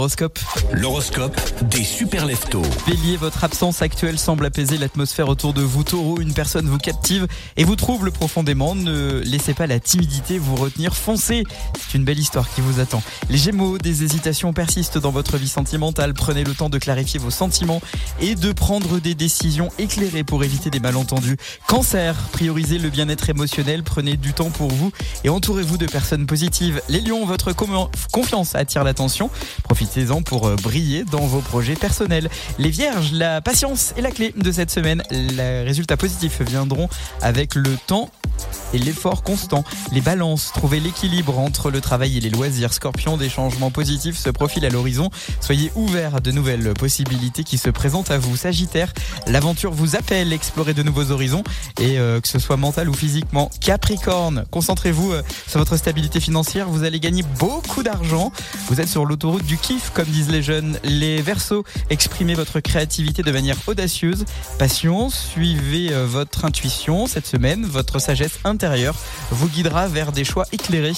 L'horoscope. L'horoscope des super leftos. Bélier, votre absence actuelle semble apaiser l'atmosphère autour de vous. Taureau, une personne vous captive et vous trouble profondément. Ne laissez pas la timidité vous retenir. Foncez. C'est une belle histoire qui vous attend. Les Gémeaux, des hésitations persistent dans votre vie sentimentale. Prenez le temps de clarifier vos sentiments et de prendre des décisions éclairées pour éviter des malentendus. Cancer, priorisez le bien-être émotionnel. Prenez du temps pour vous et entourez-vous de personnes positives. Les Lions, votre confiance attire l'attention. Profitez Pour euh, briller dans vos projets personnels. Les vierges, la patience est la clé de cette semaine. Les résultats positifs viendront avec le temps et l'effort constant. Les balances, trouvez l'équilibre entre le travail et les loisirs. Scorpion, des changements positifs se profilent à l'horizon. Soyez ouverts à de nouvelles possibilités qui se présentent à vous. Sagittaire, l'aventure vous appelle, explorez de nouveaux horizons et euh, que ce soit mental ou physiquement. Capricorne, concentrez-vous euh, sur votre stabilité financière. Vous allez gagner beaucoup d'argent. Vous êtes sur l'autoroute du kiff, comme disent les jeunes. Les Verseaux, exprimez votre créativité de manière audacieuse. Passion, suivez euh, votre intuition cette semaine. Votre sagesse vous guidera vers des choix éclairés.